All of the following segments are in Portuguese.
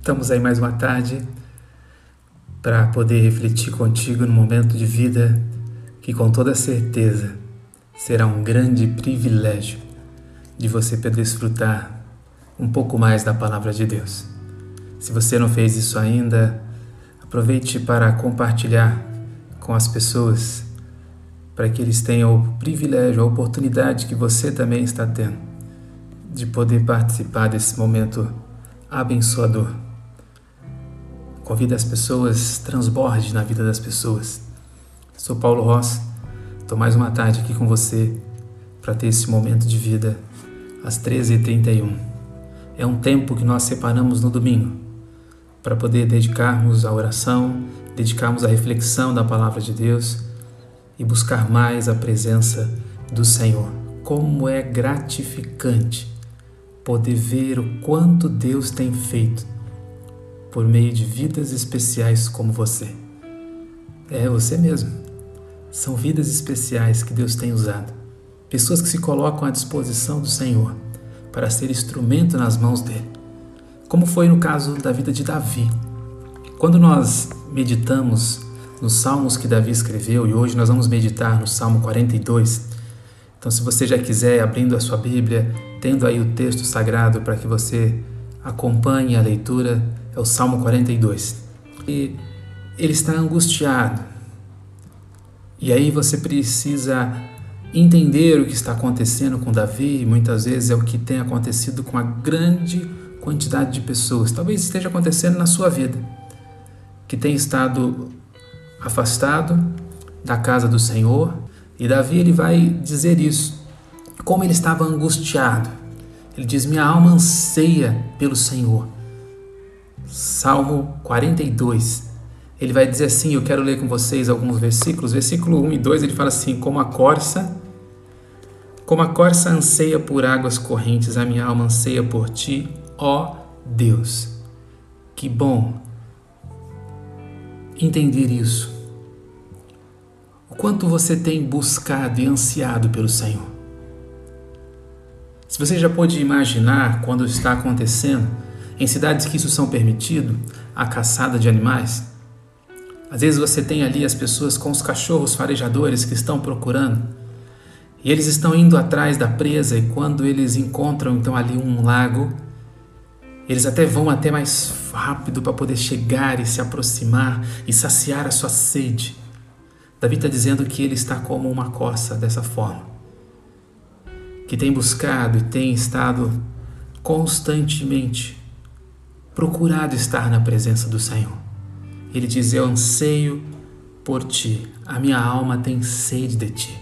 Estamos aí mais uma tarde para poder refletir contigo no momento de vida que, com toda certeza, será um grande privilégio de você poder desfrutar um pouco mais da palavra de Deus. Se você não fez isso ainda, aproveite para compartilhar com as pessoas, para que eles tenham o privilégio, a oportunidade que você também está tendo de poder participar desse momento abençoador. Convida as pessoas, transborde na vida das pessoas. Sou Paulo Ross, estou mais uma tarde aqui com você para ter esse momento de vida às 13h31. É um tempo que nós separamos no domingo para poder dedicarmos à oração, dedicarmos à reflexão da palavra de Deus e buscar mais a presença do Senhor. Como é gratificante poder ver o quanto Deus tem feito por meio de vidas especiais como você. É você mesmo. São vidas especiais que Deus tem usado. Pessoas que se colocam à disposição do Senhor para ser instrumento nas mãos dele. Como foi no caso da vida de Davi. Quando nós meditamos nos salmos que Davi escreveu e hoje nós vamos meditar no Salmo 42. Então, se você já quiser abrindo a sua Bíblia, tendo aí o texto sagrado para que você acompanhe a leitura, é o Salmo 42. E ele está angustiado. E aí você precisa entender o que está acontecendo com Davi, muitas vezes é o que tem acontecido com a grande quantidade de pessoas. Talvez esteja acontecendo na sua vida, que tem estado afastado da casa do Senhor. E Davi ele vai dizer isso, como ele estava angustiado. Ele diz: Minha alma anseia pelo Senhor. Salmo 42. Ele vai dizer assim: Eu quero ler com vocês alguns versículos. Versículo 1 e 2 ele fala assim: Como a corça, como a corça anseia por águas correntes, a minha alma anseia por ti, ó Deus. Que bom entender isso. O quanto você tem buscado e ansiado pelo Senhor. Se você já pôde imaginar quando está acontecendo, em cidades que isso são permitido, a caçada de animais, às vezes você tem ali as pessoas com os cachorros farejadores que estão procurando, e eles estão indo atrás da presa e quando eles encontram então ali um lago, eles até vão até mais rápido para poder chegar e se aproximar e saciar a sua sede. Davi está dizendo que ele está como uma coça dessa forma, que tem buscado e tem estado constantemente procurado estar na presença do Senhor. Ele diz: Eu anseio por ti, a minha alma tem sede de ti.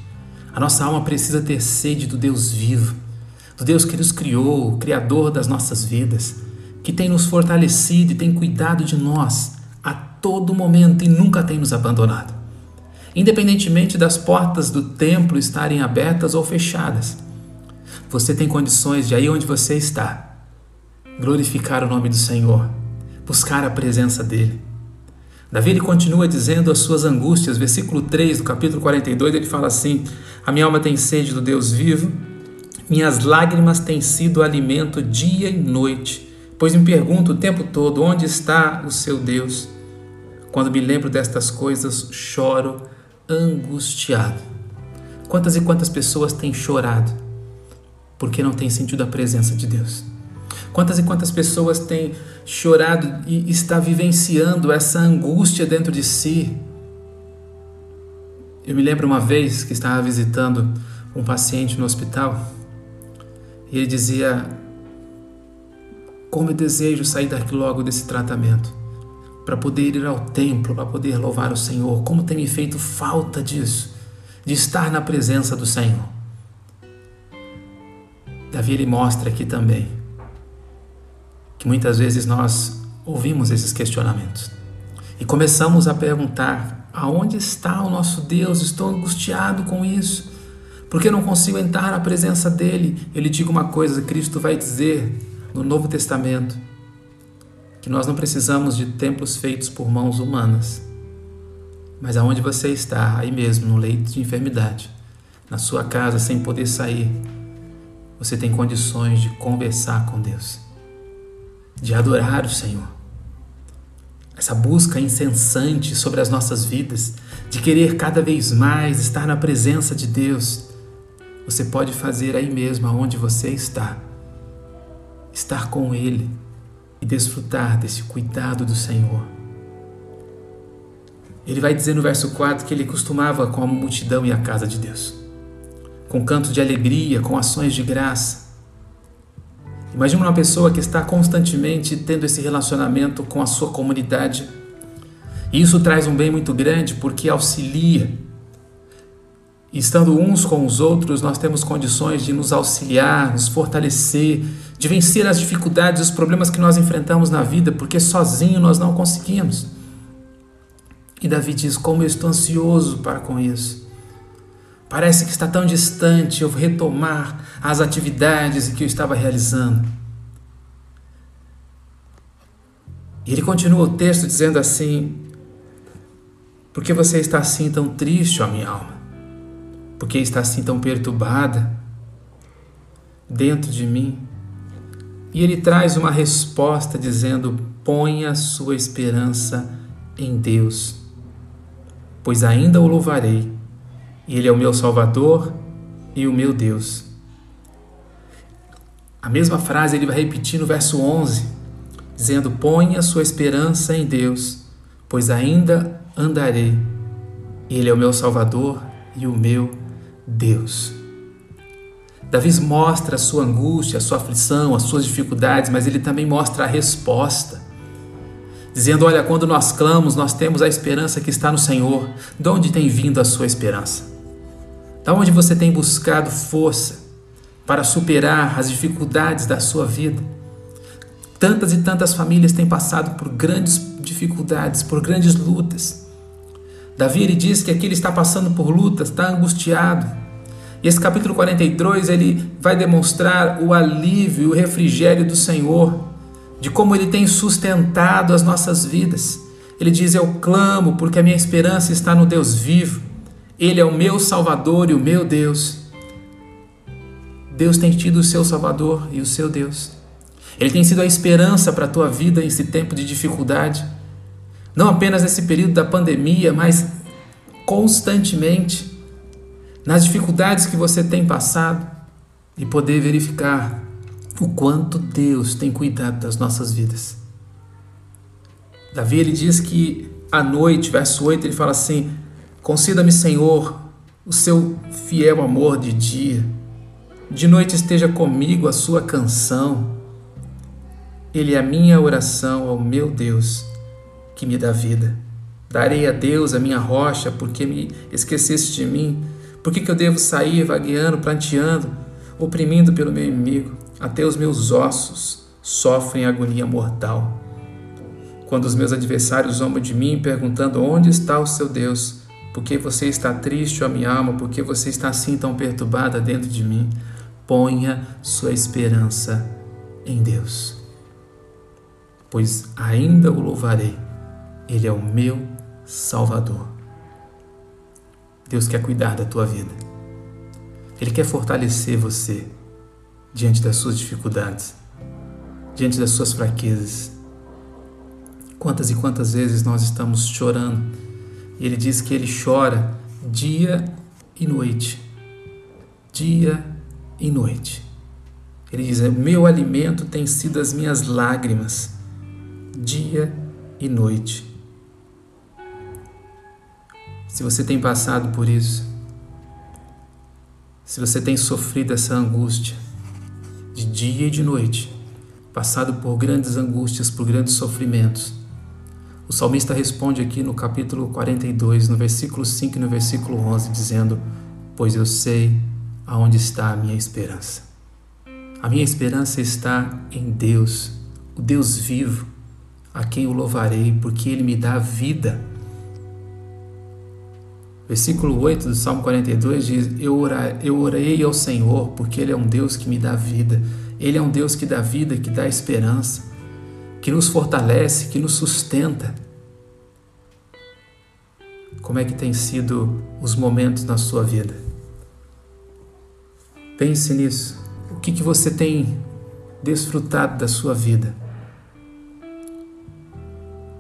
A nossa alma precisa ter sede do Deus vivo, do Deus que nos criou, o Criador das nossas vidas que tem nos fortalecido e tem cuidado de nós a todo momento e nunca tem nos abandonado. Independentemente das portas do templo estarem abertas ou fechadas, você tem condições de aí onde você está glorificar o nome do Senhor, buscar a presença dele. Davi ele continua dizendo as suas angústias, versículo 3 do capítulo 42, ele fala assim: A minha alma tem sede do Deus vivo, minhas lágrimas têm sido alimento dia e noite pois me pergunto o tempo todo onde está o seu Deus. Quando me lembro destas coisas, choro angustiado. Quantas e quantas pessoas têm chorado porque não têm sentido a presença de Deus? Quantas e quantas pessoas têm chorado e está vivenciando essa angústia dentro de si? Eu me lembro uma vez que estava visitando um paciente no hospital e ele dizia: como eu desejo sair daqui logo desse tratamento, para poder ir ao templo, para poder louvar o Senhor. Como tem me feito falta disso, de estar na presença do Senhor. Davi ele mostra aqui também que muitas vezes nós ouvimos esses questionamentos e começamos a perguntar: aonde está o nosso Deus? Estou angustiado com isso. Porque não consigo entrar na presença dele. Ele diga uma coisa, Cristo vai dizer no Novo Testamento que nós não precisamos de templos feitos por mãos humanas, mas aonde você está, aí mesmo, no leito de enfermidade, na sua casa, sem poder sair, você tem condições de conversar com Deus, de adorar o Senhor, essa busca incessante sobre as nossas vidas, de querer cada vez mais estar na presença de Deus, você pode fazer aí mesmo, aonde você está. Estar com Ele e desfrutar desse cuidado do Senhor. Ele vai dizer no verso 4 que ele costumava com a multidão e a casa de Deus, com cantos de alegria, com ações de graça. Imagina uma pessoa que está constantemente tendo esse relacionamento com a sua comunidade. E isso traz um bem muito grande porque auxilia. Estando uns com os outros, nós temos condições de nos auxiliar, nos fortalecer, de vencer as dificuldades, os problemas que nós enfrentamos na vida, porque sozinho nós não conseguimos. E Davi diz: Como eu estou ansioso para com isso. Parece que está tão distante eu retomar as atividades que eu estava realizando. E ele continua o texto dizendo assim: Por que você está assim tão triste, ó minha alma? Por que está assim tão perturbada dentro de mim? E ele traz uma resposta dizendo: Ponha sua esperança em Deus pois ainda o louvarei. Ele é o meu Salvador e o meu Deus. A mesma frase ele vai repetir no verso 11, dizendo: Ponha sua esperança em Deus, pois ainda andarei. Ele é o meu Salvador e o meu Deus. Davi mostra a sua angústia, a sua aflição, as suas dificuldades, mas ele também mostra a resposta dizendo: Olha, quando nós clamamos, nós temos a esperança que está no Senhor. De onde tem vindo a sua esperança? Da onde você tem buscado força para superar as dificuldades da sua vida? Tantas e tantas famílias têm passado por grandes dificuldades, por grandes lutas. Davi ele diz que aqui ele está passando por lutas, está angustiado. E esse capítulo 42 ele vai demonstrar o alívio o refrigério do Senhor de como Ele tem sustentado as nossas vidas. Ele diz: Eu clamo porque a minha esperança está no Deus vivo. Ele é o meu Salvador e o meu Deus. Deus tem tido o seu Salvador e o seu Deus. Ele tem sido a esperança para a tua vida nesse tempo de dificuldade. Não apenas nesse período da pandemia, mas constantemente nas dificuldades que você tem passado e poder verificar o quanto Deus tem cuidado das nossas vidas. Davi ele diz que à noite, verso 8, ele fala assim: Conceda-me, Senhor, o seu fiel amor de dia. De noite esteja comigo a sua canção. Ele é a minha oração ao meu Deus, que me dá vida. Darei a Deus a minha rocha, porque me esqueceste de mim. Por que, que eu devo sair vagueando, planteando, oprimindo pelo meu inimigo? Até os meus ossos sofrem agonia mortal. Quando os meus adversários zombam de mim, perguntando onde está o seu Deus, por que você está triste, ó minha alma, por que você está assim tão perturbada dentro de mim, ponha sua esperança em Deus. Pois ainda o louvarei, Ele é o meu Salvador. Deus quer cuidar da tua vida. Ele quer fortalecer você diante das suas dificuldades, diante das suas fraquezas. Quantas e quantas vezes nós estamos chorando ele diz que ele chora dia e noite. Dia e noite. Ele diz: Meu alimento tem sido as minhas lágrimas, dia e noite. Se você tem passado por isso, se você tem sofrido essa angústia, de dia e de noite, passado por grandes angústias, por grandes sofrimentos. O salmista responde aqui no capítulo 42, no versículo 5 e no versículo 11, dizendo: Pois eu sei aonde está a minha esperança. A minha esperança está em Deus, o Deus vivo, a quem eu louvarei, porque Ele me dá vida. Versículo 8 do Salmo 42 diz: eu, orei, ao Senhor porque Ele é um Deus que me dá vida. Ele é um Deus que dá vida, que dá esperança, que nos fortalece, que nos sustenta. Como é que tem sido os momentos na sua vida? Pense nisso. O que, que você tem desfrutado da sua vida?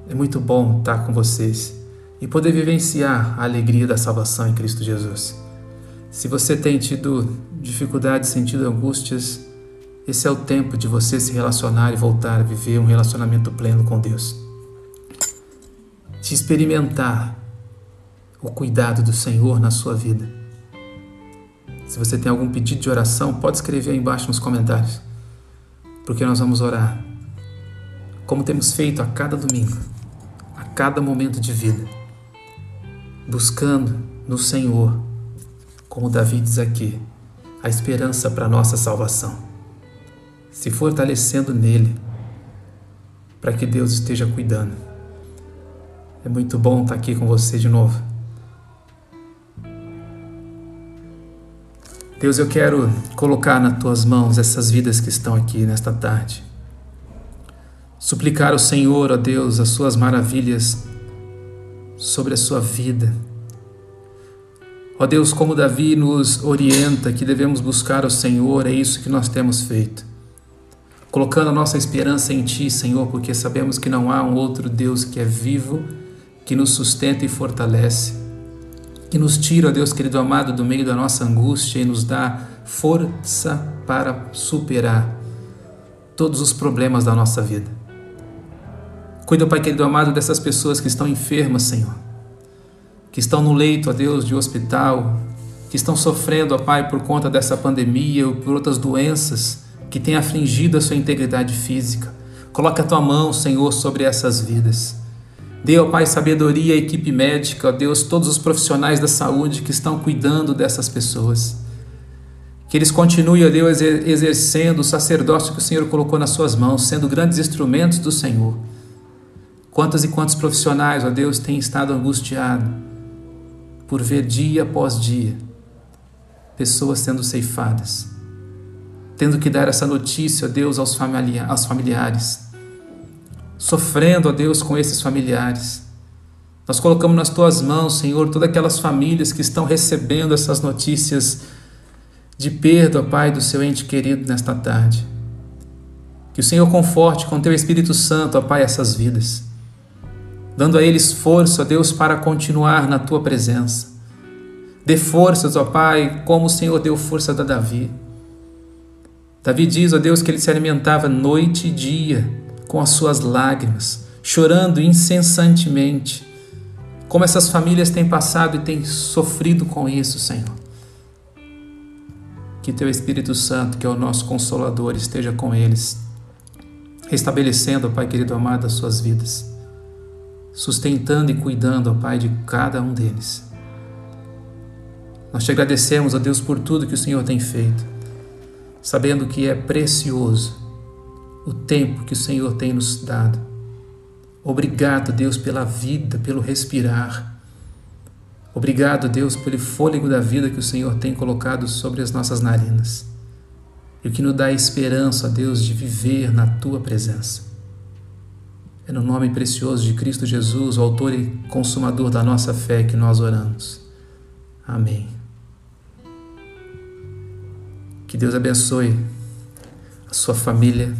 É muito bom estar com vocês e poder vivenciar a alegria da salvação em Cristo Jesus. Se você tem tido dificuldades, sentido angústias, esse é o tempo de você se relacionar e voltar a viver um relacionamento pleno com Deus. De experimentar o cuidado do Senhor na sua vida. Se você tem algum pedido de oração, pode escrever aí embaixo nos comentários, porque nós vamos orar, como temos feito a cada domingo, a cada momento de vida, buscando no Senhor como Davi diz aqui, a esperança para a nossa salvação. Se fortalecendo nele, para que Deus esteja cuidando. É muito bom estar aqui com você de novo. Deus, eu quero colocar nas tuas mãos essas vidas que estão aqui nesta tarde. Suplicar ao Senhor, ó Deus, as suas maravilhas sobre a sua vida Ó Deus, como Davi nos orienta que devemos buscar o Senhor, é isso que nós temos feito. Colocando a nossa esperança em Ti, Senhor, porque sabemos que não há um outro Deus que é vivo, que nos sustenta e fortalece, que nos tira, Deus querido amado, do meio da nossa angústia e nos dá força para superar todos os problemas da nossa vida. Cuida, Pai querido amado, dessas pessoas que estão enfermas, Senhor que estão no leito, ó Deus, de hospital, que estão sofrendo, ó Pai, por conta dessa pandemia ou por outras doenças que têm afligido a sua integridade física. Coloca a tua mão, Senhor, sobre essas vidas. Dê, ó Pai, sabedoria à equipe médica, ó Deus, todos os profissionais da saúde que estão cuidando dessas pessoas. Que eles continuem, ó Deus, exercendo o sacerdócio que o Senhor colocou nas suas mãos, sendo grandes instrumentos do Senhor. Quantos e quantos profissionais, ó Deus, têm estado angustiados por ver dia após dia pessoas sendo ceifadas, tendo que dar essa notícia, a Deus, aos, aos familiares, sofrendo, a Deus, com esses familiares. Nós colocamos nas tuas mãos, Senhor, todas aquelas famílias que estão recebendo essas notícias de perda, Pai, do seu ente querido nesta tarde. Que o Senhor conforte com teu Espírito Santo, ó Pai, essas vidas dando a eles força, ó Deus, para continuar na tua presença. Dê forças, ó Pai, como o Senhor deu força a Davi. Davi diz, ó Deus, que ele se alimentava noite e dia com as suas lágrimas, chorando incessantemente. Como essas famílias têm passado e têm sofrido com isso, Senhor. Que teu Espírito Santo, que é o nosso consolador, esteja com eles, restabelecendo, Pai querido amado, as suas vidas sustentando e cuidando, Pai, de cada um deles. Nós te agradecemos, ó Deus, por tudo que o Senhor tem feito, sabendo que é precioso o tempo que o Senhor tem nos dado. Obrigado, Deus, pela vida, pelo respirar. Obrigado, Deus, pelo fôlego da vida que o Senhor tem colocado sobre as nossas narinas e o que nos dá esperança, Deus, de viver na tua presença. É no nome precioso de Cristo Jesus, o autor e consumador da nossa fé, que nós oramos. Amém. Que Deus abençoe a sua família